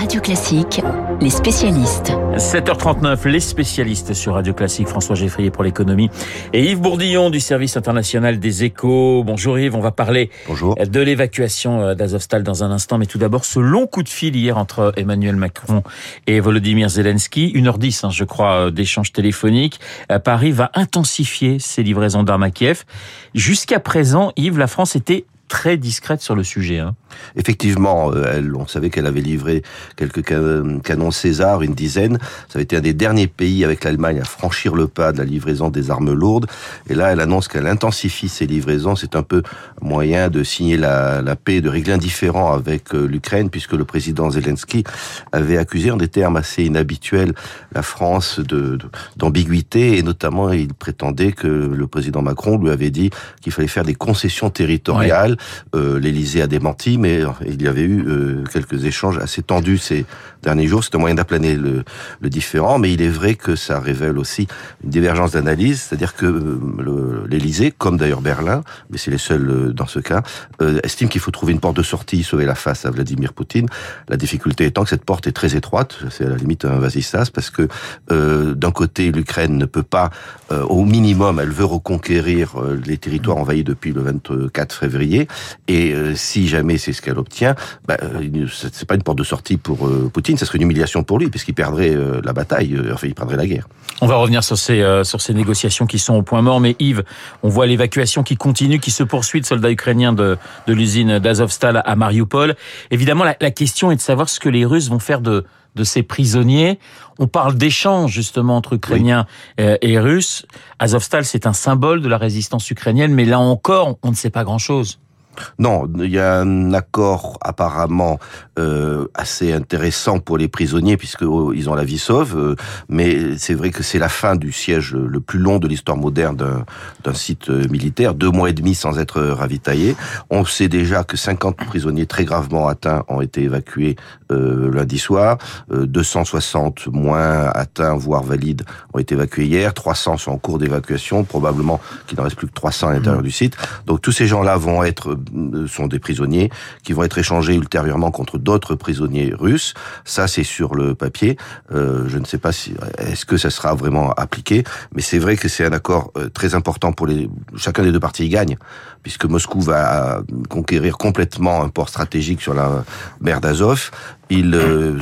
Radio Classique, les spécialistes. 7h39, les spécialistes sur Radio Classique, François Geffrier pour l'économie et Yves Bourdillon du service international des échos. Bonjour Yves, on va parler Bonjour. de l'évacuation euh, d'Azovstal dans un instant, mais tout d'abord ce long coup de fil hier entre Emmanuel Macron et Volodymyr Zelensky, 1h10 hein, je crois euh, d'échanges téléphoniques. Euh, Paris va intensifier ses livraisons d'armes à Kiev. Jusqu'à présent, Yves, la France était très discrète sur le sujet. Hein. Effectivement, euh, elle, on savait qu'elle avait livré quelques canons César, une dizaine. Ça avait été un des derniers pays avec l'Allemagne à franchir le pas de la livraison des armes lourdes. Et là, elle annonce qu'elle intensifie ses livraisons. C'est un peu moyen de signer la, la paix, de régler un différend avec euh, l'Ukraine, puisque le président Zelensky avait accusé en des termes assez inhabituels la France de d'ambiguïté et notamment il prétendait que le président Macron lui avait dit qu'il fallait faire des concessions territoriales. Euh, L'Élysée a démenti, mais il y avait eu euh, quelques échanges assez tendus ces derniers jours. C'est un moyen d'aplaner le, le, différent, mais il est vrai que ça révèle aussi une divergence d'analyse, c'est-à-dire que euh, l'Élysée, comme d'ailleurs Berlin, mais c'est les seuls euh, dans ce cas, euh, estime qu'il faut trouver une porte de sortie, sauver la face à Vladimir Poutine. La difficulté étant que cette porte est très étroite, c'est à la limite un vasistas, parce que euh, d'un côté l'Ukraine ne peut pas, euh, au minimum, elle veut reconquérir les territoires envahis depuis le 24 février, et si jamais c'est ce qu'elle obtient, bah, c'est pas une porte de sortie pour Poutine, ça serait une humiliation pour lui, puisqu'il perdrait la bataille, enfin il perdrait la guerre. On va revenir sur ces euh, sur ces négociations qui sont au point mort, mais Yves, on voit l'évacuation qui continue, qui se poursuit de soldats ukrainiens de de l'usine d'Azovstal à Mariupol. Évidemment, la, la question est de savoir ce que les Russes vont faire de de ces prisonniers. On parle d'échanges justement entre Ukrainiens oui. et Russes. Azovstal, c'est un symbole de la résistance ukrainienne, mais là encore, on ne sait pas grand-chose. Non, il y a un accord apparemment euh, assez intéressant pour les prisonniers puisque oh, ils ont la vie sauve, euh, mais c'est vrai que c'est la fin du siège le plus long de l'histoire moderne d'un site euh, militaire, deux mois et demi sans être ravitaillés. On sait déjà que 50 prisonniers très gravement atteints ont été évacués euh, lundi soir, 260 moins atteints voire valides ont été évacués hier, 300 sont en cours d'évacuation, probablement qu'il n'en reste plus que 300 à l'intérieur mmh. du site. Donc tous ces gens-là vont être sont des prisonniers qui vont être échangés ultérieurement contre d'autres prisonniers russes. Ça, c'est sur le papier. Euh, je ne sais pas si est-ce que ça sera vraiment appliqué, mais c'est vrai que c'est un accord euh, très important pour les. Chacun des deux parties y gagne, puisque Moscou va conquérir complètement un port stratégique sur la mer d'Azov il euh,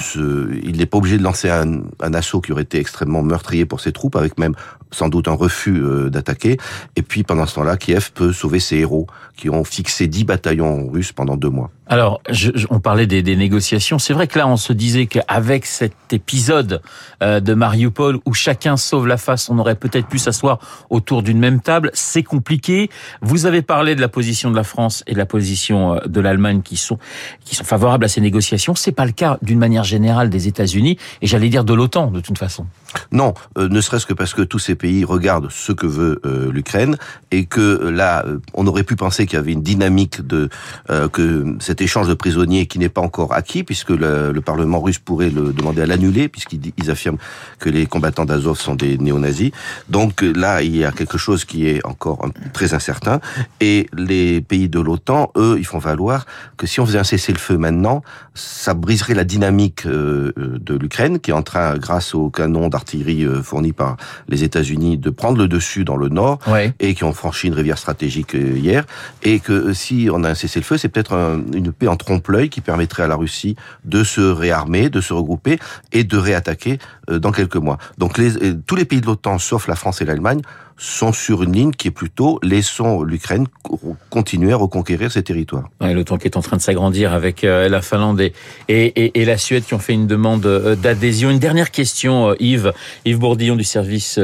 il n'est pas obligé de lancer un, assaut qui aurait été extrêmement meurtrier pour ses troupes, avec même sans doute un refus euh, d'attaquer. Et puis pendant ce temps-là, Kiev peut sauver ses héros qui ont fixé 10 bataillons russes pendant deux mois. Alors, je, je, on parlait des, des négociations. C'est vrai que là, on se disait qu'avec cet épisode euh, de Mariupol où chacun sauve la face, on aurait peut-être pu s'asseoir autour d'une même table. C'est compliqué. Vous avez parlé de la position de la France et de la position euh, de l'Allemagne qui sont qui sont favorables à ces négociations. C'est pas le cas d'une manière générale des États-Unis et j'allais dire de l'OTAN de toute façon. Non, euh, ne serait-ce que parce que tous ces pays regardent ce que veut euh, l'Ukraine et que euh, là, on aurait pu penser qu'il y avait une dynamique de que cet échange de prisonniers qui n'est pas encore acquis puisque le, le, Parlement russe pourrait le demander à l'annuler puisqu'ils affirment que les combattants d'Azov sont des néo-nazis. Donc là, il y a quelque chose qui est encore très incertain et les pays de l'OTAN, eux, ils font valoir que si on faisait un cessez-le-feu maintenant, ça briserait la dynamique de l'Ukraine qui est en train, grâce au canon d'artillerie fourni par les États-Unis de prendre le dessus dans le nord ouais. et qui ont franchi une rivière stratégique hier et que si on a un cessez-le-feu, c'est peut-être un, une paix en trompe-l'œil qui permettrait à la Russie de se réarmer, de se regrouper et de réattaquer dans quelques mois. Donc les, tous les pays de l'OTAN, sauf la France et l'Allemagne, sont sur une ligne qui est plutôt laissons l'Ukraine continuer à reconquérir ses territoires. Ouais, L'OTAN qui est en train de s'agrandir avec euh, la Finlande et, et, et, la Suède qui ont fait une demande euh, d'adhésion. Une dernière question, euh, Yves, Yves Bourdillon du service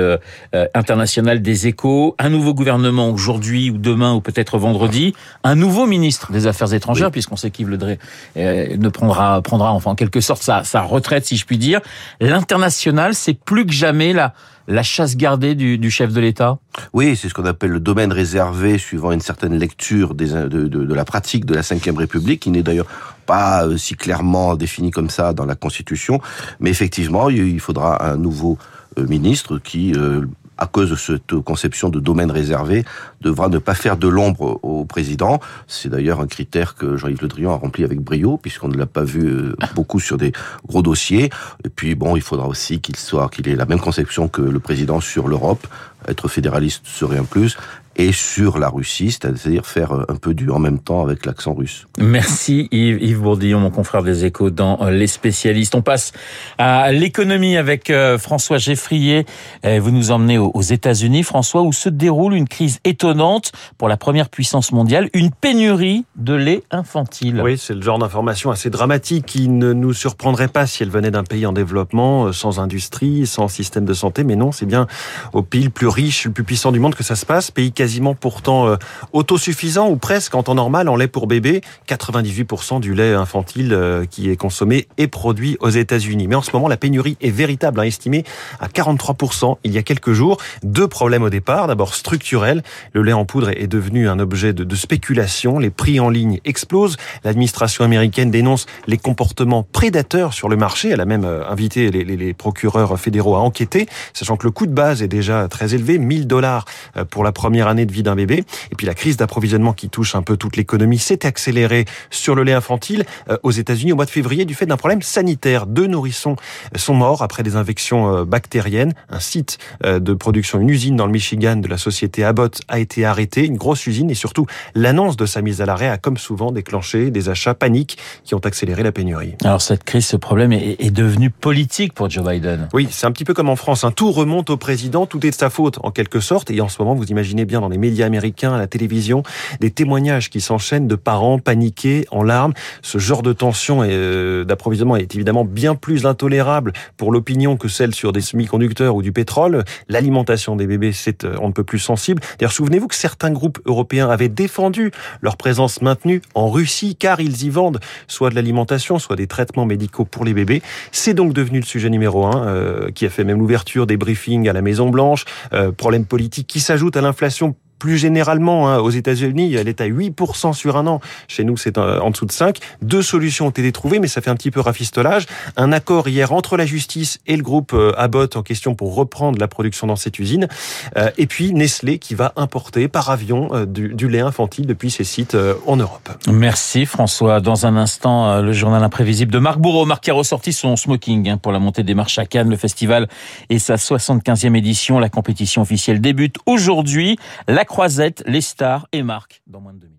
international des échos. Un nouveau gouvernement aujourd'hui ou demain ou peut-être vendredi. Un nouveau ministre des Affaires étrangères, oui. puisqu'on sait qu'Yves Le Drey ne prendra, prendra enfin en quelque sorte sa, sa retraite, si je puis dire. L'international, c'est plus que jamais la chasse gardée du, chef de l'État Oui, c'est ce qu'on appelle le domaine réservé, suivant une certaine lecture de, de, la pratique de la Ve République, qui n'est d'ailleurs pas euh, si clairement définie comme ça dans la Constitution. Mais effectivement, il faudra un nouveau euh, ministre qui euh, à cause de cette conception de domaine réservé, devra ne pas faire de l'ombre au président. C'est d'ailleurs un critère que Jean-Yves Le Drian a rempli avec brio, puisqu'on ne l'a pas vu euh, beaucoup sur des gros dossiers. Et puis, bon, il faudra aussi qu'il soit, qu'il ait la même conception que le président sur l'Europe. Être fédéraliste serait un plus et sur la Russie, c'est-à-dire faire euh, un peu du en même temps avec l'accent russe. Merci Yves, Yves Bourdillon, mon confrère des échos dans euh, Les spécialistes. On passe à l'économie avec euh, François Geffrier. Vous nous emmenez aux États-Unis, François, où se déroule une crise étonnante pour la première puissance mondiale, une pénurie de lait infantile. Oui, c'est le genre d'information assez dramatique qui ne nous surprendrait pas si elle venait d'un pays en développement, sans industrie, sans système de santé, mais non, c'est bien au pays le plus riche, le plus puissant du monde que ça se passe, pays quasiment pourtant euh, autosuffisant ou presque en temps normal en lait pour bébé. 98% du lait infantile euh, qui est consommé est produit aux États-Unis. Mais en ce moment, la pénurie est véritable, hein, estimée à 43% il y a quelques jours. Deux problèmes au départ. D'abord structurel. Le lait en poudre est devenu un objet de, spéculation. Les prix en ligne explosent. L'administration américaine dénonce les comportements prédateurs sur le marché. Elle a même euh, invité les, les procureurs fédéraux à enquêter, sachant que le coût de base est déjà très élevé, 1000 dollars pour la première année année de vie d'un bébé. Et puis la crise d'approvisionnement qui touche un peu toute l'économie s'est accélérée sur le lait infantile euh, aux États-Unis au mois de février du fait d'un problème sanitaire. Deux nourrissons sont morts après des infections euh, bactériennes. Un site euh, de production, une usine dans le Michigan de la société Abbott a été arrêté, une grosse usine et surtout l'annonce de sa mise à l'arrêt a comme souvent déclenché des achats paniques qui ont accéléré la pénurie. Alors cette crise, ce problème est, est devenu politique pour Joe Biden. Oui, c'est un petit peu comme en France. Hein. Tout remonte au président, tout est de sa faute en quelque sorte. Et en ce moment, vous imaginez bien dans les médias américains, à la télévision, des témoignages qui s'enchaînent de parents paniqués, en larmes. Ce genre de tension euh, d'approvisionnement est évidemment bien plus intolérable pour l'opinion que celle sur des semi-conducteurs ou du pétrole. L'alimentation des bébés, c'est euh, on ne peut plus sensible. D'ailleurs, souvenez-vous que certains groupes européens avaient défendu leur présence maintenue en Russie, car ils y vendent soit de l'alimentation, soit des traitements médicaux pour les bébés. C'est donc devenu le sujet numéro un, euh, qui a fait même l'ouverture des briefings à la Maison Blanche. Euh, problème politique qui s'ajoute à l'inflation plus généralement, hein, aux États-Unis, elle est à 8% sur un an. Chez nous, c'est euh, en dessous de 5. Deux solutions ont été trouvées, mais ça fait un petit peu rafistolage. Un accord hier entre la justice et le groupe euh, Abbott en question pour reprendre la production dans cette usine. Euh, et puis Nestlé qui va importer par avion du, lait infantile depuis ses sites en Europe. Merci François. Dans un instant, le journal imprévisible de Marc Bourreau. Marc qui a ressorti son smoking hein, pour la montée des marches à Cannes. Le festival et sa 75e édition. La compétition officielle débute aujourd'hui. La Croisette, les stars et Marc dans moins de deux minutes.